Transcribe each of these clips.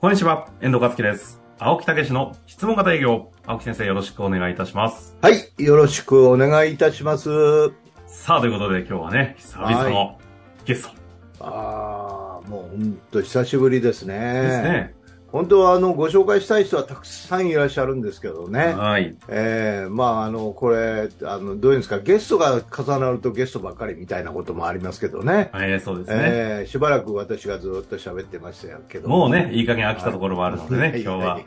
こんにちは、遠藤和樹です。青木武の質問型営業。青木先生よろしくお願いいたします。はい、よろしくお願いいたします。さあ、ということで今日はね、久々のゲストああ、もう本当久しぶりですね。ですね。本当はあのご紹介したい人はたくさんいらっしゃるんですけどね。はい。えー、まああのこれあのどういうんですかゲストが重なるとゲストばっかりみたいなこともありますけどね。はい、そうですね。えー、しばらく私がずっと喋ってましたけど。もうね、いい加減飽きたところもあるのでね、今日は。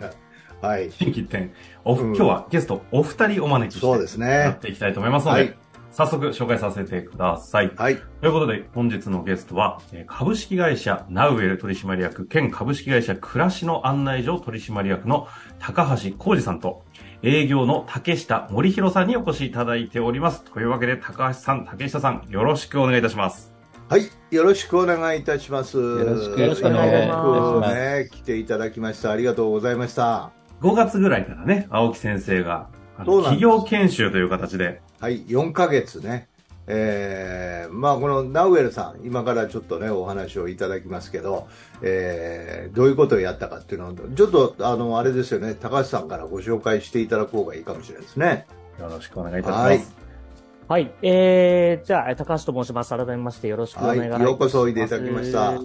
はい。新規 一点。お、うん今日はゲストお二人お招きして、そうですねやっていきたいと思いますので、はい早速紹介させてください。はい。ということで、本日のゲストは、えー株式会社ナウエル取締役兼株式会社暮らしの案内所取締役の高橋浩二さんと、営業の竹下森弘さんにお越しいただいております。というわけで、高橋さん、竹下さん、よろしくお願いいたします。はい、よろしくお願いいたします。よろしくお願いしますね、来ていただきました。ありがとうございました。5月ぐらいからね、青木先生が、企業研修という形で、はい、4ヶ月ね。えー、まあこのナウエルさん、今からちょっとね、お話をいただきますけど、えー、どういうことをやったかっていうのを、ちょっと、あの、あれですよね、高橋さんからご紹介していただく方がいいかもしれないですね。よろしくお願いいたします。はいはい。えー、じゃあ、高橋と申します。改めましてよろしくお願いします。はいようこそおいでいただきました。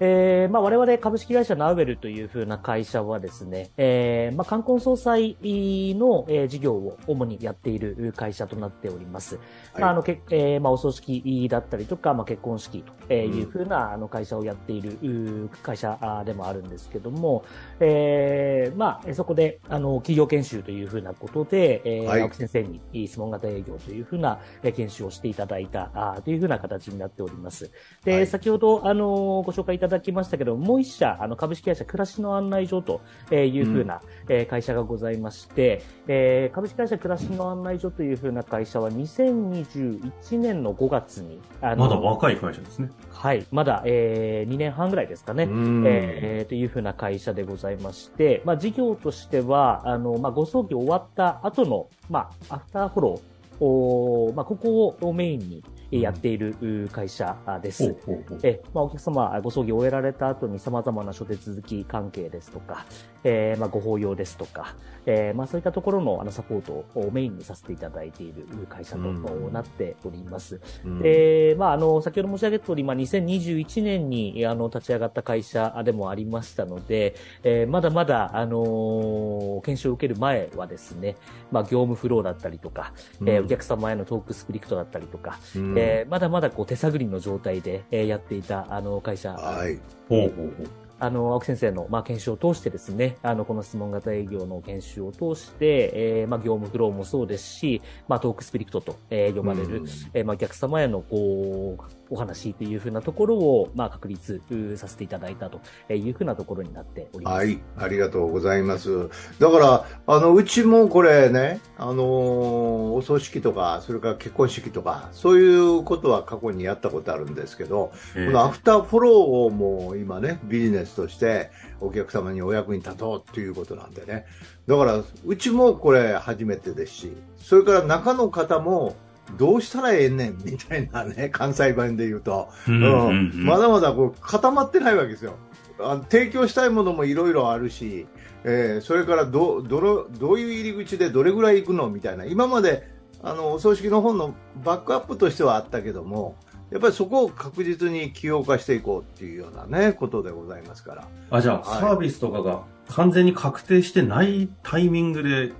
えー、まあ、我々株式会社ナウベルというふうな会社はですね、えー、まあ、冠婚葬祭の、えー事業を主にやっている会社となっております。はいまあ、あの、けえー、まあ、お葬式だったりとか、まあ、結婚式というふうな、あの、会社をやっている会社でもあるんですけども、えー、まあ、そこで、あの、企業研修というふうなことで、えーはい青木先生に質問型営業というふうなえー研修をしていただいたというふうな形になっております。で、はい先ほど、あのご紹介いただきましたけど、もう一社、あの、株式会社暮らしの案内所とえーいうふうな、えー会社がございまして、えー株式会社暮らしの案内所というふうな会社は2021年の5月に、あのまだ若い会社ですね。はい、まだ、え2年半ぐらいですかね。うんえーというふうな会社でございまして、まあ、事業としては、あの、まあ、ご葬儀終わった後の、まあ、アフターフォロー、おーまあ、ここをメインにえーやっているう会社です。えまあ、お客様、ご葬儀を終えられた後に様々な諸手続き関係ですとか、えーまあ、ご法要ですとか、えーまあ、そういったところのあのサポートをメインにさせていただいている会社とうんなっております。うん。で、まあ、あの、先ほど申し上げた通り、まあ、2021年に、あの、立ち上がった会社でもありましたので、えーまだまだ、あのー研修を受ける前はですね、まあ、業務フローだったりとか、えーうん。お客様へのトークスクリプトだったりとか、うんえーまだまだこう手探りの状態で、えーやっていた、あの、会社。はい。ほうほうほう。あの、青木先生の、まあ、研修を通してですね、あの、この質問型営業の研修を通して、えーまあ、業務フローもそうですし、まあ、トークスプリクトと、えー呼ばれる、うん。えーまあ、お客様への、こう、お話というふうなところを、まあ、確立うさせていただいたというふうなところになっております。はい、ありがとうございます。だから、あの、うちもこれね、あのーお葬式とか、それから結婚式とか、そういうことは過去にやったことあるんですけど、えこのアフターフォローをもう今ね、ビジネスとしてお客様にお役に立とうっていうことなんでね。だから、うちもこれ初めてですし、それから中の方も、どうしたらええねんみたいなね、関西弁で言うと、まだまだこう固まってないわけですよ。あの提供したいものもいろいろあるし、えーそれからどどのどういう入り口でどれぐらい行くのみたいな、今まであのお葬式の本のバックアップとしてはあったけども、やっぱりそこを確実に起用化していこうっていうような、ね、ことでございますから。あ、じゃあ、はい。サービスとかが完全に確定してないタイミングで、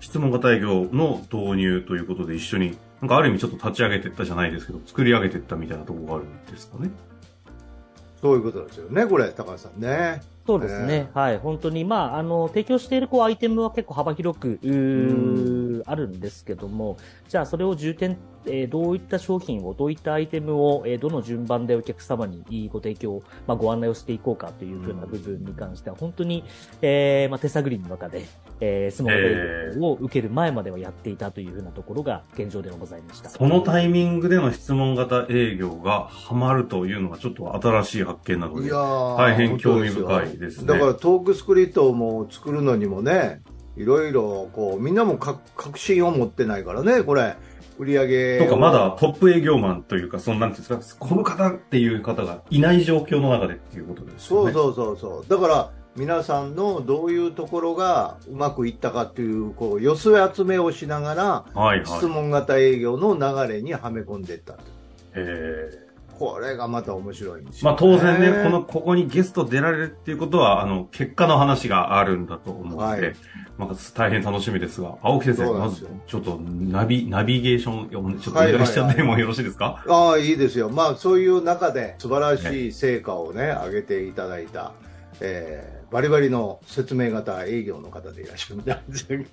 質問型営業の導入ということで一緒に、なんかある意味ちょっと立ち上げていったじゃないですけど、作り上げていったみたいなところがあるんですかね。そういうことですよね、これ、高橋さんね。そうですね。はい。本当に、まあ、あの、提供しているこうアイテムは結構幅広く、あるんですけども、じゃあそれを重点、えーどういった商品を、どういったアイテムを、えーどの順番でお客様にご提供、まあ、ご案内をしていこうかというふうな部分に関しては、本当に、えーまあ、手探りの中で、えー、スモール営業を受ける前まではやっていたというふうなところが現状ではございました。そのタイミングでの質問型営業がハマるというのがちょっと新しい発見なのでいや、ー大変興味深いですね。だからトークスクリプトも作るのにもね、いろいろこうみんなもか確信を持ってないからね、これ売り上げをとか、まだトップ営業マンというか、その、なんていうんですか、この方っていう方がいない状況の中でっていうことですよね。そうそうそうそう。だから、皆さんのどういうところがうまくいったかっていう、こう、寄せ集めをしながら、はいはい。質問型営業の流れにはめ込んでいったと。えこれがまた面白いんですまよ、あ当然ね、この、ここにゲスト出られるっていうことは、あの、結果の話があるんだと思うので、はい。まあ大変楽しみですが、青木先生、まずちょっと、ナビ、ナビゲーション、ちょっとおはいはいはい願いしちゃってもよろしいですか？ああ、いいですよ。まあ、そういう中で素晴らしい。成果をね、上げていただいた、えーバリバリの説明型営業の方でいらっしゃるみたいですよ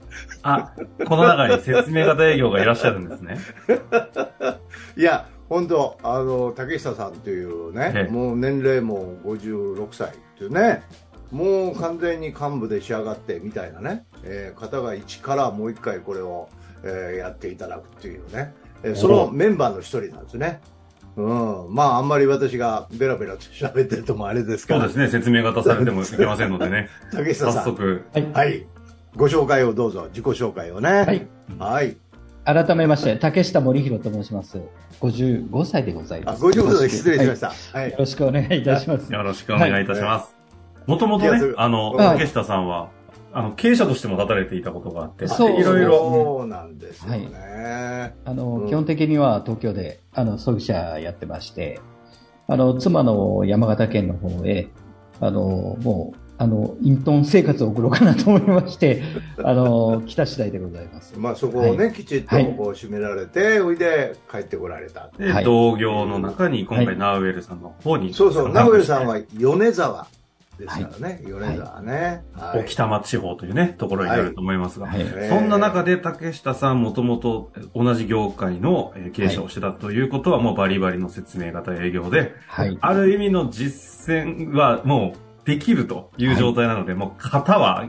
あ、この中に説明型営業がいらっしゃるんですね。いや、本当あの、竹下さんというねえ、えもう年齢も56歳っていうね、もう完全に幹部で仕上がってみたいなね、えー方が一からもう一回これを、えーやっていただくっていうね、えーそのメンバーの一人なんですね。うん。まあ、あんまり私がベラベラと喋ってるともあれですから、そうですね、説明型されてもいけませんのでね。早 竹下さん。速、はい。はい。ご紹介をどうぞ、自己紹介をね。はい。はい。改めまして、竹下森弘と申します。55歳でございあ、ます。55歳失礼しました。はいよ。ろしくお願いいたします。よろしくお願いいたします。もともとねあの、はい竹下さんは、あの、経営者としても立たれていたことがあって、そう。いろいろ、そうなんですよね。あの、うん。基本的には東京で、あの、葬儀社やってまして、あの、妻の山形県の方へ、あの、もう、あの、隠遁生活を送ろうかなと思いまして、あの、来た次第でございます。まあそこをね、はきちっとはい。こう締められて、おいで帰ってこられた。で、はい。同業の中に今回、はい。ナウエルさんの方に、そうそう、参加して名古屋さんは米沢ですからね、米沢ね。はい沖多摩地方というね、ところになると思いますが、そんな中で竹下さんもともと同じ業界のえー経営者をしてたということはもうバリバリの説明型営業で、はい。ある意味の実践はもうできるという状態なので、もう型は、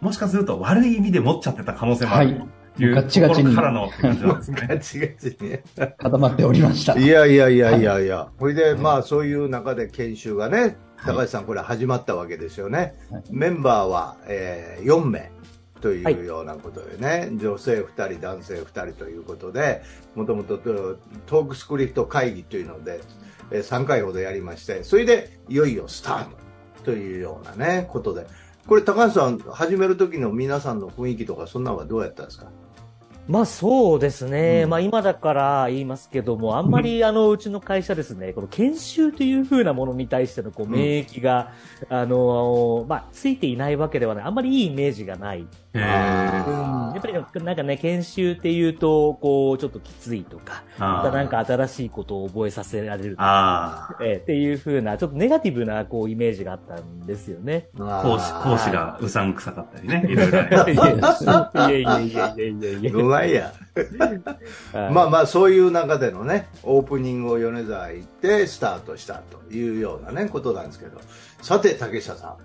もしかすると悪い意味で持っちゃってた可能性もあるというガッチガチにところからのって感じなんですね。ガチガチに。固まっておりました。いやいやいやいやいや。これで、まあそういう中で研修がね、高橋さんこれ始まったわけですよね。はい。メンバーは、えー4名というようなことでね、女性2人、男性2人ということで、もともとトークスクリプト会議というので、えー3回ほどやりまして、それでいよいよスタートというようなね、ことで。これ高橋さん、始める時の皆さんの雰囲気とか、そんなのはどうやったんですか？まあそうですね。うんまあ今だから言いますけども、あんまりあの、うちの会社ですね、この研修という風なものに対してのこううん免疫が、あの、まあついていないわけではない。あんまりいいイメージがない。うんやっぱりなんかね、研修っていうと、こう、ちょっときついとか、またなんか新しいことを覚えさせられるとか、ええっていう風な、ちょっとネガティブなこうイメージがあったんですよね。講師、講師がうさんくさかったりね、いろいろい。やいやいやいやいやいやいやどないや。はいまあまあそういう中でのねオープニングを米沢行ってスタートしたというようなねことなんですけどさて竹下さん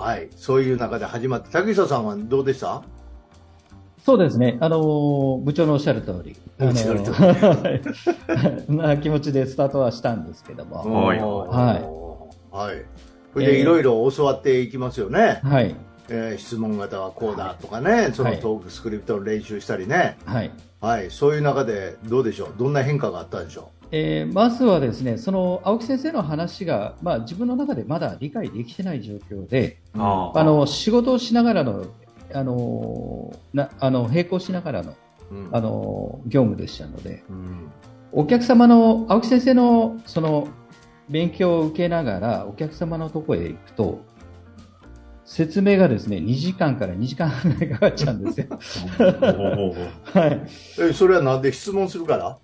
はいそういう中で始まって竹下さんはどうでした？そうですね。あのー部長のおっしゃる通り。あのーな 気持ちでスタートはしたんですけども。はいはいはいそれでいろいろ教わっていきますよね、はい。えー質問型はこうだとかねそのはいトークスクリプトの練習したりね。はい。はい。そういう中でどうでしょう？どんな変化があったでしょえーまずはですね、その青木先生の話が、まあ、自分の中でまだ理解できてない状況で、あの仕事をしながらの、あのなあの並行しながらのうん。あの業務でしたので、うん。お客様の青木先生のその勉強を受けながらお客様のところへ行くと、説明がですね2時間から2時間半ぐらいかかっちゃうんですよ。はいえそれはなんで質問するから？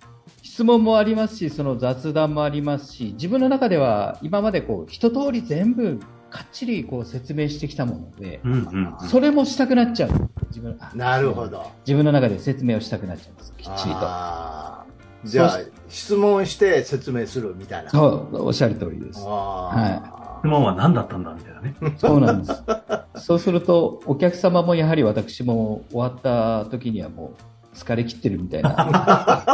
質問もありますし、その雑談もありますし、自分の中では今までこう一通り全部かっちりこう説明してきたもので、うんうんうん。それもしたくなっちゃう。自分あなるほど自分の中で説明をしたくなっちゃうんです。きっちりと。じゃあそ質問して説明するみたいなそう、おっしゃる通りです。あ質問は何だったんだみたいなね。そうなんです。そうすると、お客様もやはり私も終わった時にはもう疲れ切ってるみたいな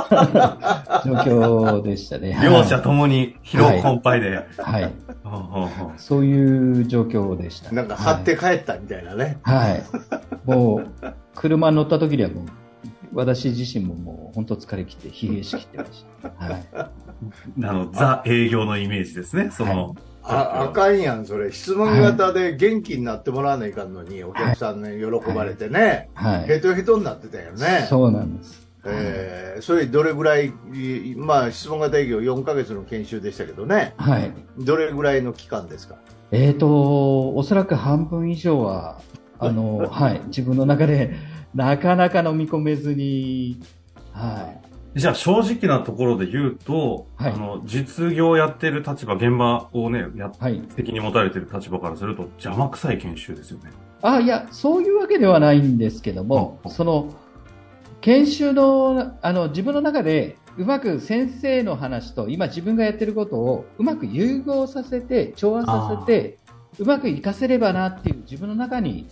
状況でしたね。両者ともに疲労困憊で。はい。ほうほうほうそういう状況でした。ーなんか張って帰ったみたいなね、はい。はい。もう、車に乗った時にはもう、私自身ももう本当疲れ切って疲弊しきってました。はい。あの、ザ営業のイメージですね。その、ああかんやん、それ。質問型で元気になってもらわないかんのに、お客さんに喜ばれてね、はい。ヘトヘトになってたよね。そうなんです。えーそれどれぐらい、いまあ、質問型営業4ヶ月の研修でしたけどね、はい。どれぐらいの期間ですか？えーと、おそらく半分以上は、あの、はい、自分の中でなかなか飲み込めずに、はじゃあ正直なところで言うと、はいあの、実業やってる立場、現場をね、やい。はい。責任持たれてる立場からすると邪魔くさい研修ですよね。あ、いや、そういうわけではないんですけども、うんその、研修の、あの、自分の中で、うまく先生の話と今自分がやってることをうまく融合させて、調和させて、うまく活かせればなっていう自分の中に、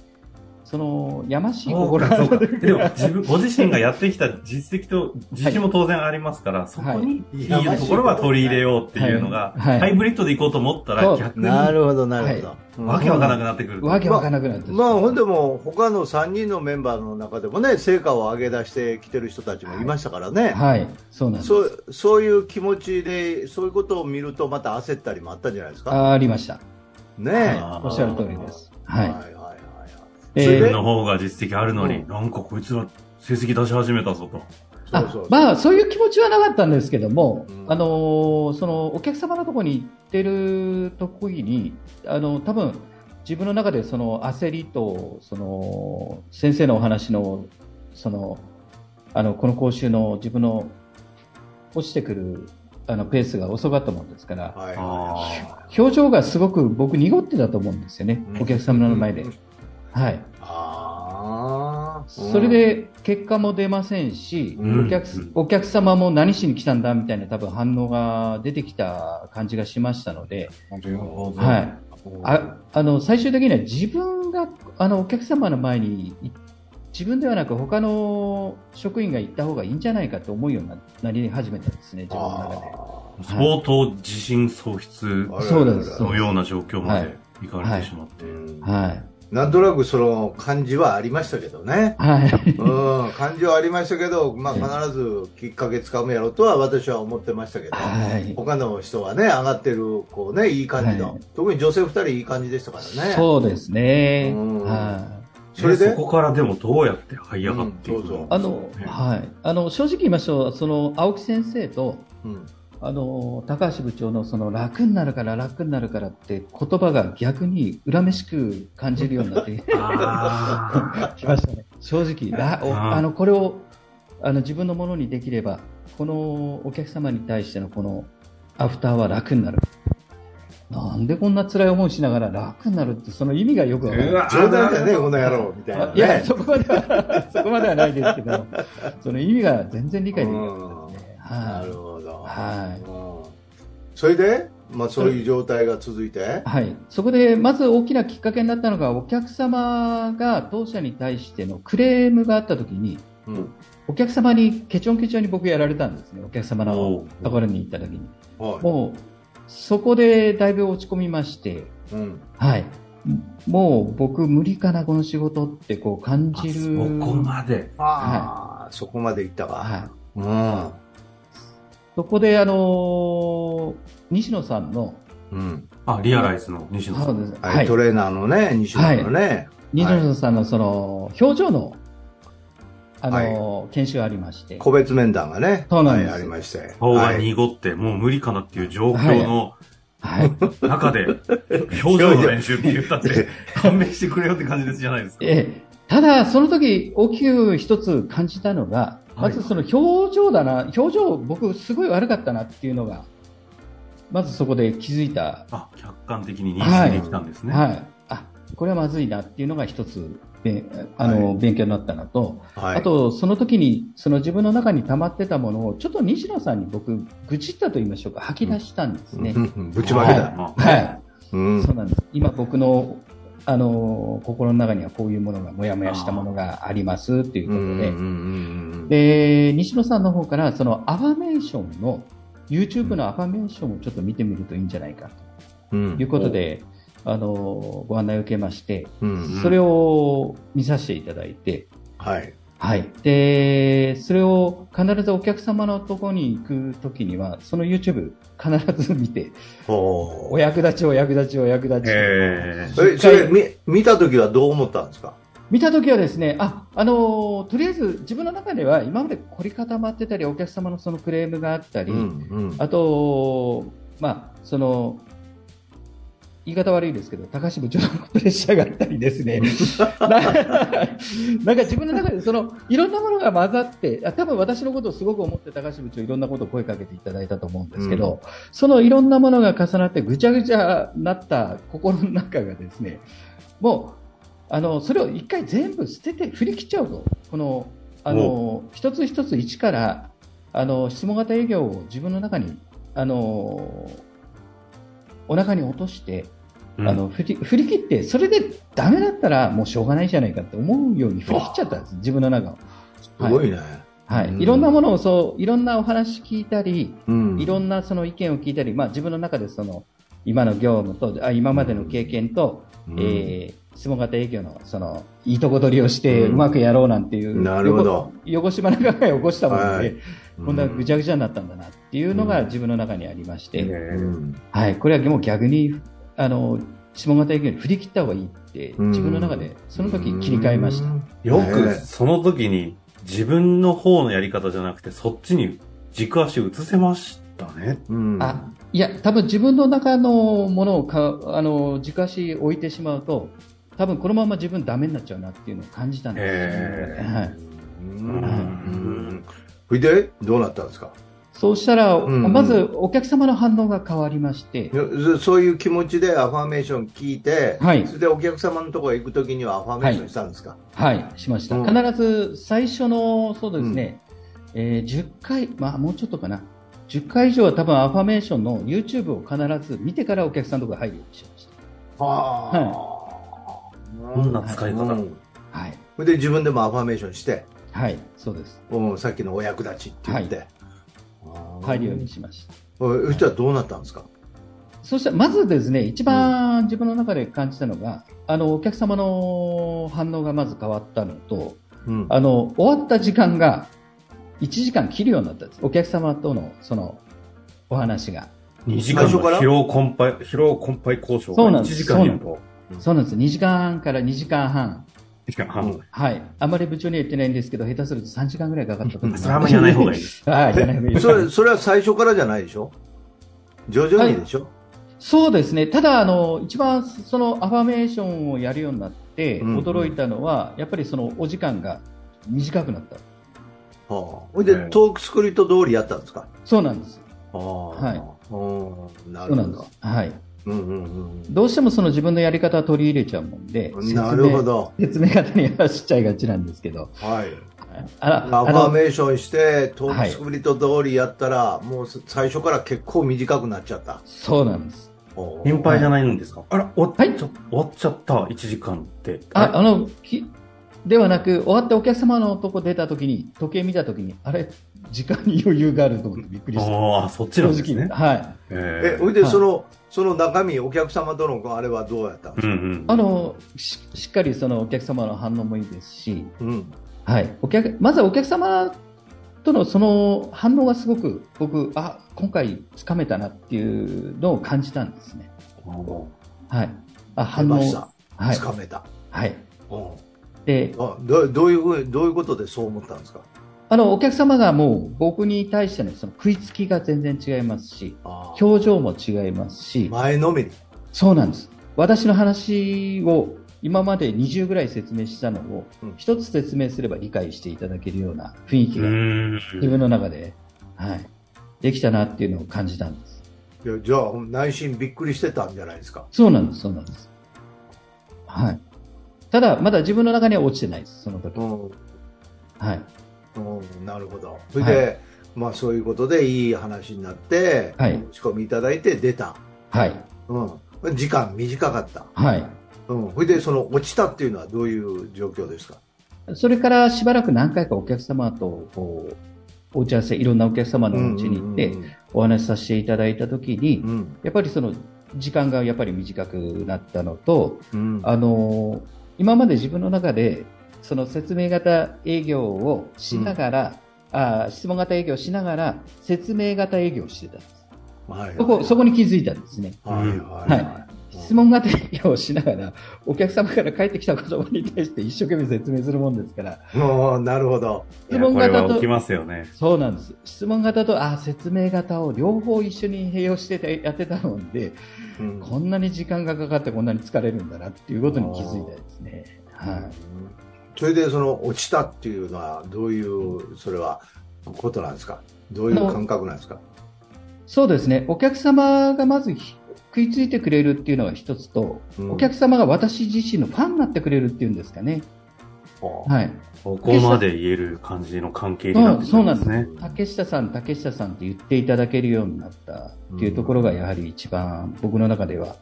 その、やましい心があそうかる。でも自分、ご自身がやってきた実績と自信も当然ありますから、そこにいいはいところは取り入れようっていうのが、はいはいハイブリッドでいこうと思ったら逆になるほど、なるほど。うんわけわからなくなってくると。わけわからなくなってまあ、ほんでも、他の3人のメンバーの中でもね、成果を上げ出してきてる人たちもいましたからね。はい、そうなんです。そうそういう気持ちで、そういうことを見ると、また焦ったりもあったんじゃないですか？あありました。ねはい、おっしゃる通りです。はい。自分の方が実績あるのに、うん。なんかこいつら成績出し始めたぞと。あまあ、そういう気持ちはなかったんですけども、うん。あのーそのお客様のところに行ってる時に、あの多分自分の中でその焦りとその先生のお話のそのあのこの講習の自分の落ちてくるあのペースが遅かったもんですから、はい表情がすごく僕、濁ってたと思うんですよね、うん。お客様の前で。はい、い。ああ。それで結果も出ませんし、うんお客すお客様も何しに来たんだみたいな多分反応が出てきた感じがしましたので。はい、ああの最終的には自分があのお客様の前にい自分ではなく他の職員が行った方がいいんじゃないかと思うようにななり始めたんですね、自分の中で。相当自信喪失のような状況まで行かれてしまって。うんはい。なんとなくその感じはありましたけどね。はい。うん、感じはありましたけど、まあ必ずきっかけつかむやろとは私は思ってましたけど。はい。他の人はね、上がってる、こうね、いい感じの。はい特に女性二人いい感じでしたからね。そうですね。うんはい。それで？そこからでもどうやって這い上がっていくうんそうそうあの、ねはい。あの、正直言いましょう。その、青木先生と、うんあの、高橋部長のその楽になるから楽になるからって言葉が逆に恨めしく感じるようになって あき ましたね。正直、らおあの、これを、あの、自分のものにできれば、このお客様に対してのこのアフターは楽になる。なんでこんな辛い思いしながら楽になるって、その意味がよくわからない。冗談だね、この野郎、みたいな、ね。いや、そこまでは、そこまではないですけど、その意味が全然理解できなかったですね。なはいる。ほど。はいうんそれで、まあそういう状態が続いて？はい。そこで、まず大きなきっかけになったのが、お客様が当社に対してのクレームがあったときに、うん。お客様にケチョンケチョンに僕やられたんですね。お客様のところに行ったときに。はい。もう、そこでだいぶ落ち込みまして、うん。はい。もう僕無理かな、この仕事ってこう感あじる。そこまで。ああ、そこまでいったか。はい。うん。そこで、あのー西野さんの、うん。あ、リアライズの西野さ。そうんです。はい、はいト。レーナーのね、西野のね。西野さんのその、表情の、あのー研修がありまして。個別面談がね、そうなんですはい、ありまして。顔がはい濁って、もう無理かなっていう状況のはい。中で、表情の練習って言ったって、勘弁してくれよって感じですじゃないですか。ええただ、その時、大きく一つ感じたのが、まずその表情だな、表情、僕、すごい悪かったなっていうのが、まずそこで気づいた、あ、客観的に認識できたんですね。はい、あこれはまずいなっていうのが一つ、べあのは勉強になったのと、はい。あと、その時に、その自分の中に溜まってたものを、ちょっと西野さんに僕、愚痴ったと言いましょうか、吐き出したんですね。うんぶちまけた。まあはい。うんそうなんです。今僕の、あの、心の中にはこういうものが、もやもやしたものがありますっていうことで、うんうんうんで、西野さんの方から、そのアファメーションの、YouTube のアファメーションをちょっと見てみるといいんじゃないかうん。ということで、あの、ご案内を受けまして、うん。それを見させていただいて、はい。はい。で、それを必ずお客様のところに行くときには、その YouTube 必ず見て、ほお役立ち、お役立ち、お役立ち。え、それ見、見たときはどう思ったんですか？見たときはですね、あ、あのーとりあえず自分の中では今まで凝り固まってたり、お客様のそのクレームがあったり、うん。あと、まあ、その、言い方悪いですけど、高橋部長のプレッシャーがあったりですね。な なんか自分の中でその、いろんなものが混ざって、あ多分私のことをすごく思って高橋部長いろんなことを声かけていただいたと思うんですけど、そのいろんなものが重なってぐちゃぐちゃなった心の中がですね、もう、あの、それを一回全部捨てて振り切っちゃうと。この、あの、一つ一つ一から、あの、質問型営業を自分の中に、あの、お腹に落として、うんあの振り振り切って、それでダメだったらもうしょうがないじゃないかって思うように振り切っちゃったんです、自分の中を。すごいね。はい。うんいろんなものをそう、いろんなお話聞いたり、うんいろんなその意見を聞いたり、まあ自分の中でその、今の業務と、あ今までの経験と、うんえー質問型営業のその、いいとこ取りをしてうんうまくやろうなんていう、なるほどよこ。汚しまな考えを起こしたもので、はい今度はぐちゃぐちゃになったんだなっていうのが自分の中にありまして、うんはい、これはもう逆に、あの、下型営業に振り切った方がいいって、うん。自分の中でその時切り替えました。よね。くその時に自分の方のやり方じゃなくてそっちに軸足移せましたね。うん。あ、いや、多分自分の中のものをか、あの、軸足置いてしまうと、多分このまま自分ダメになっちゃうなっていうのを感じたんですへーはい。うん。うんそれで、どうなったんですか？そうしたら、んうん。まずお客様の反応が変わりまして、そそういう気持ちでアファーメーション聞いて、はい。それでお客様のところへ行くときにはアファーメーションしたんですか、はい、しました。うん。必ず最初の、そうですね、えー10回、まあもうちょっとかな。10回以上は多分アファメーションの YouTube を必ず見てからお客さんのところに入るようにしましはあ、どんな使い方？うん。た。はい。それで自分でもアファーメーションして、はい、そうです。うん、さっきのお役立ちって言って、入るようにしました。うんそしたらどうなったんですか、そして、まずですね、一番自分の中で感じたのが、あの、お客様の反応がまず変わったのと、うんあの、終わった時間が1時間切るようになったんです。お客様との、その、お話が。2時間の疲労困憊、疲労困憊交渉が1そうなんです時間いると。そうなんです。2時間半から2時間半。1時間半。はい。あまり部長には言ってないんですけど、下手すると3時間ぐらいかかったと思います。それはあんまりやらない方がいいです。はい、やらない方がいいそれそれは最初からじゃないでしょ？徐々にでしょ、そうですね。ただ、あの、一番そのアファメーションをやるようになって、うんうん驚いたのは、やっぱりそのお時間が短くなった。はあ、ほいで、ええトークスクリプト通りやったんですか？そうなんです。ははいうん、なるほそうなんですど。。はい。うんうんうんどうしてもその自分のやり方を取り入れちゃうもんで、説明なるほ。ど。説明方に走っちゃいがちなんですけど。はい。あら、アファーメーションして、トークスクリプト通りやったら、もう最初から結構短くなっちゃった。そうなんです。おう心配じゃないんですか？あら、終わっはいちゃ、終わっちゃった、1時間って。あ、あの、きではなく、終わってお客様のとこ出たときに、時計見たときに、あれ、時間に余裕があると思ってびっくりした。ああ、そっちなんですね。はい。ええ、ほいで、はいその、その中身、お客様とのあれはどうやったんですか？うんうん。あの、ししっかりそのお客様の反応もいいですし、うん。はい。お客、まずはお客様とのその反応がすごく僕、あ、今回つかめたなっていうのを感じたんですね。はい。あ、出反応。ました。はいつ。かめた。はい。うんで、あどどういうふうどういうことでそう思ったんですか？あの、お客様がもう僕に対してのその食いつきが全然違いますし、表情も違いますし、前のめり。そうなんです。私の話を今まで20ぐらい説明したのをうん一つ説明すれば理解していただけるような雰囲気うがん。自分の中で、はい、できたなっていうのを感じたんです。いやじゃあ、内心びっくりしてたんじゃないですか。そうなんです、そうなんです。はい。ただ、まだ自分の中には落ちてないです、その時。うん。はい。うん、なるほど。それで、まあそういうことでいい話になって、はい仕込みいただいて出た。はい。うん。時間短かった。はい。うん。それで、その落ちたっていうのはどういう状況ですか？それからしばらく何回かお客様と、こう、お打ち合わせ、いろんなお客様のお家に行って、お話しさせていただいたときにう、ん。やっぱりその、時間がやっぱり短くなったのと、うん。あの、今まで自分の中で、その説明型営業をしながら、あ質問型営業をしながら、説明型営業をしてたんです。はいそこ、そこに気づいたんですね。はいはいはい質問型営業をしながら、お客様から返ってきた言葉に対して一生懸命説明するもんですから、なるほど。質問型とは起きますよね。そうなんです。質問型と、あ、説明型を両方一緒に併用しててやってたので、うんこんなに時間がかかってこんなに疲れるんだなっていうことに気づいたですね。はい。それでその落ちたっていうのはどういうそれはことなんですか？どういう感覚なんですか？そうですね。お客様がまずひ食いついてくれるっていうのが一つと、うんお客様が私自身のファンになってくれるっていうんですかね。はい。ここまで言える感じの関係になってくるんですね。竹下さん、竹下さんって言っていただけるようになったっていうところがやはり一番僕の中では、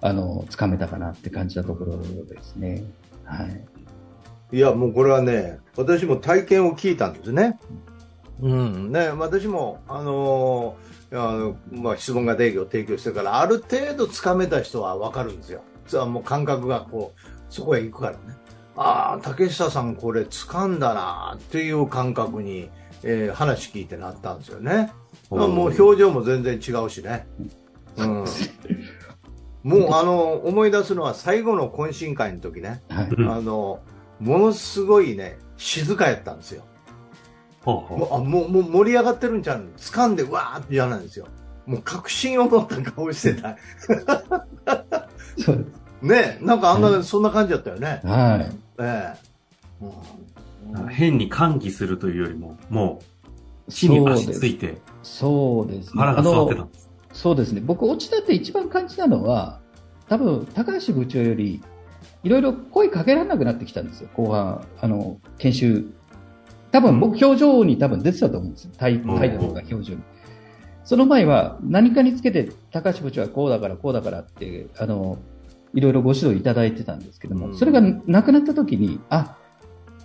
あの、つかめたかなって感じたところですね。はい。いやもうこれはね私も体験を聞いたんですね。うんね、私も、あのーまあ、質問型営業を提供してからある程度つかめた人は分かるんですよ。それはもう感覚がこうそこへ行くからね。ああ竹下さんこれ掴んだなっていう感覚に、えー話聞いてなったんですよね。まあもう表情も全然違うしね。うん、もうあの思い出すのは最後の懇親会の時ね、はい。うんあのものすごいね静かやったんですよ。ほうほもうあもうもう盛り上がってるんちゃうの？掴んでわーってじゃないんですよ。もう確信を持った顔してた。そうです。ねなんかあんな、そんな感じだったよね。はい。ええう変に歓喜するというよりも、もう、地に足ついて、そうですね。腹が座ってたあのんです。そうですね。僕、落ちたって一番感じたのは、多分、高橋部長より、いろいろ声かけられなくなってきたんですよ。後半、あの、研修。多分、僕、表情に多分出てたと思うんですよ。態度とか表情に。その前は、何かにつけて、高橋部長はこうだから、こうだからって、あの、いろいろご指導いただいてたんですけども、うんそれがなくなった時に、あ、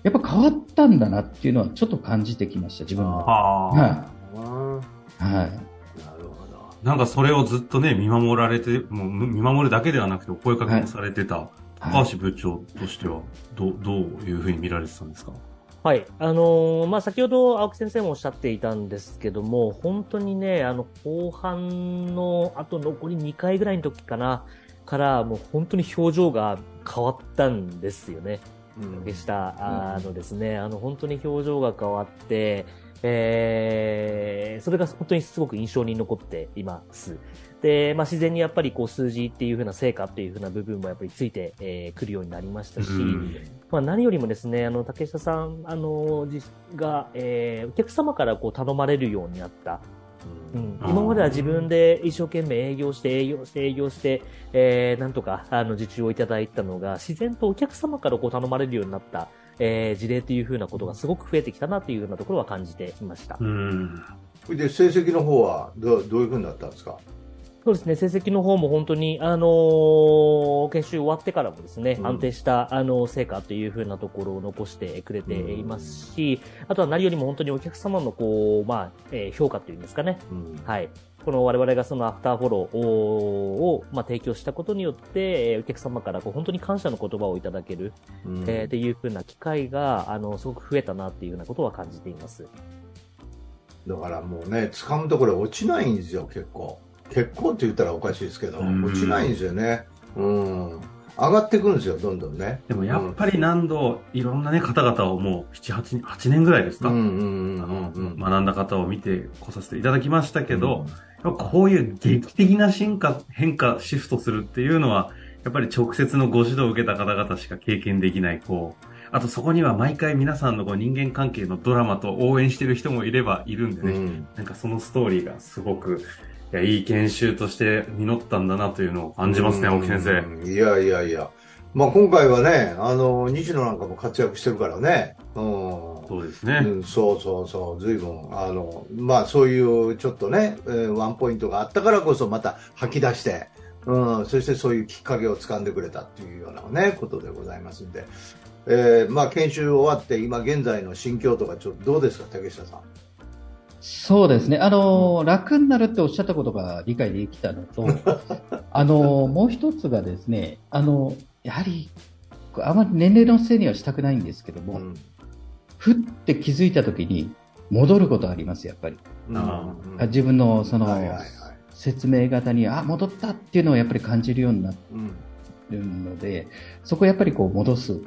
やっぱ変わったんだなっていうのはちょっと感じてきました、自分の。はあ、はうんはい。なるほど。なんかそれをずっとね、見守られて、もう見守るだけではなくて、お声かけもされてた、はい高橋部長としては、どう、どういうふうに見られてたんですか？はい。あのーまあ、先ほど青木先生もおっしゃっていたんですけども、本当にね、あの、後半の、あと残り2回ぐらいの時かな、から、もう本当に表情が変わったんですよね。うんでした。あのですね、あの、本当に表情が変わって、えー、それが本当にすごく印象に残っています。で、まあ、自然にやっぱりこう数字っていう風な成果っていう風な部分もやっぱりついてく、えー、来るようになりましたし、うんまあ、何よりもですね、あの、竹下さん、あの、じが、えー、お客様からこう頼まれるようになった。うん、今までは自分で一生懸命営業して営業して営業して、えー、なんとかあの受注をいただいたのが自然とお客様からこう頼まれるようになった、えー、事例というふうなことがすごく増えてきたなというようなところは感じていました。うん。それで成績の方はどうどういうふうになったんですか？そうですね、成績の方も本当に、あのー研修終わってからもですね、うん。安定した、あの、成果というふうなところを残してくれていますし、あとは何よりも本当にお客様のこう、まあ、えー評価というんですかね、うん。はい。この我々がそのアフターフォローを、まあ、提供したことによって、えーお客様からこう本当に感謝の言葉をいただける、うん。えーっていうふうな機会が、あの、すごく増えたなっていうようなことは感じています。だからもうね掴むところ落ちないんですよ結構結構って言ったらおかしいですけどうん。落ちないんですよね。うん。上がってくるんですよどんどんね。でもやっぱり何度、いろんなね、方々をもう7、8、8年ぐらいですか、うんうんうんあの、うん。学んだ方を見て来させていただきましたけど、やっぱこういう劇的な進化、変化、シフトするっていうのは、やっぱり直接のご指導を受けた方々しか経験できない、こう、あとそこには毎回皆さんのこう人間関係のドラマと応援してる人もいればいるんでね、うん。なんかそのストーリーがすごく、いや、いい研修として実ったんだなというのを感じますね、うん。青木先生。いやいやいや。まあ今回はねあの西野なんかも活躍してるからね。うん。そうですね。うん、そうそうそう、ずいぶん、あの、まあそういうちょっとね、えーワンポイントがあったからこそまた吐き出して、うん、そしてそういうきっかけを掴んでくれたっていうようなね、ことでございますんで、えーまあ研修終わって今現在の心境とかちょっとどうですか、竹下さん？そうですね。あの、楽になるっておっしゃったことが理解できたのと、あの、もう一つがですね、あの、やはり、あまり年齢のせいにはしたくないんですけども、うん。ふって気づいた時に戻ることあります、やっぱり。あうん。あ自分のその、はいはいはい。説明型に、あ、戻ったっていうのをやっぱり感じるようになうん。るので、そこをやっぱりこう戻す、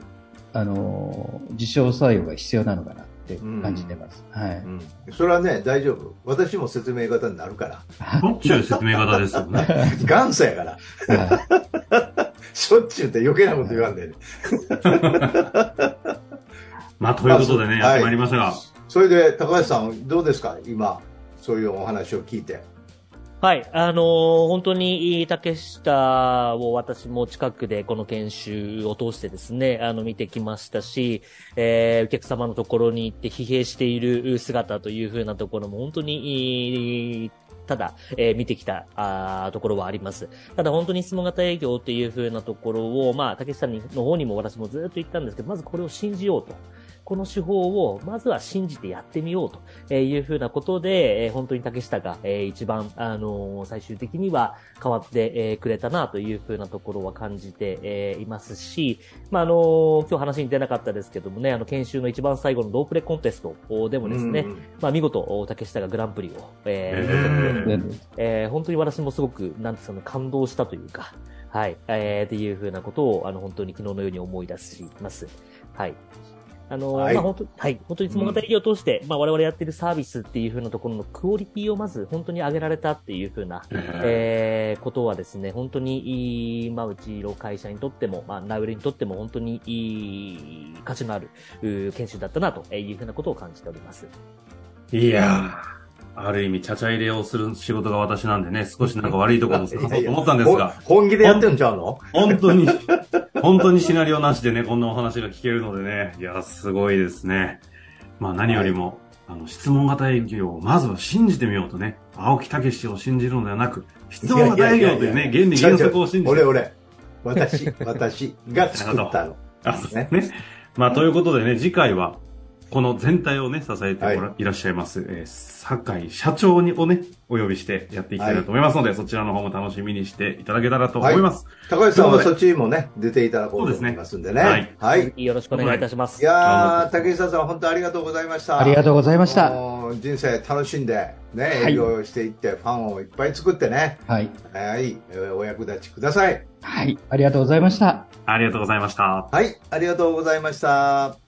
あのー、自傷作用が必要なのかなって感じてます。はい。うんそれはね、大丈夫。私も説明型になるから。しょっちゅう説明型ですよね？元祖やから。は しょっちゅうって余計なこと言わんで、ね。まあ、ということでね、はいやってまいりましたが、それで、高橋さん、どうですか？今、そういうお話を聞いて。はい。あのー本当に、竹下を私も近くでこの研修を通してですね、あの、見てきましたし、えー、お客様のところに行って疲弊している姿というふうなところも本当に、ただ、えー見てきたあところはあります。ただ本当に質問型営業っていう風なところを、まあ、竹下の方にも私もずっと言ったんですけど、まずこれを信じようと。この手法を、まずは信じてやってみようとえーいうふうなことで、えー本当に竹下が、えー一番、あのー最終的には変わって、えーくれたなというふうなところは感じて、えーいますし、まあ、あのー今日話に出なかったですけどもね、あの、研修の一番最後のロープレコンテストでもですね、うんまあ、見事、竹下がグランプリを、えーへーえー本当に私もすごく、なんですかね、感動したというか、はい、えー、っていうふうなことを、あの、本当に昨日のように思い出します。はい。あのーはい。まあ本当、はい、本当に質問型営業を通して、まあ我々やってるサービスっていうふうなところのクオリティをまず本当に上げられたっていうふうな、えー、ことはですね、本当にいい、まあうちの会社にとっても、まあナウエルにとっても本当にいい価値のある、うー研修だったなというふうなことを感じております。いやー、ある意味、ちゃちゃ入れをする仕事が私なんでね、少しなんか悪いところを探そうと思ったんですが、ほ本気でやってんちゃうの？本当に、本当にシナリオなしでね、こんなお話が聞けるのでね、いや、すごいですね。まあ何よりも、あの、質問型営業をまずは信じてみようとね、青木武史を信じるのではなく、質問型営業というね、原理原則を信じて俺、俺。私、私が作ったの。あ、そうですね。まあ、ということでね、次回は、この全体をね、支えてもら、、はいらっしゃいます、えー、酒井社長にをね、お呼びしてやっていきたいなと思いますので、そちらの方も楽しみにしていただけたらと思います。高橋さんはそっちにもね、出ていただこうと思いますんでね。そうですねはい。よろしくお願いいたします。いやー、竹下さん、本当ありがとうございました。ありがとうございました。人生楽しんで、ね、はい営業していって、ファンをいっぱい作ってね、はい。はい、えーお役立ちください。はい。ありがとうございました。ありがとうございました。はい、ありがとうございました。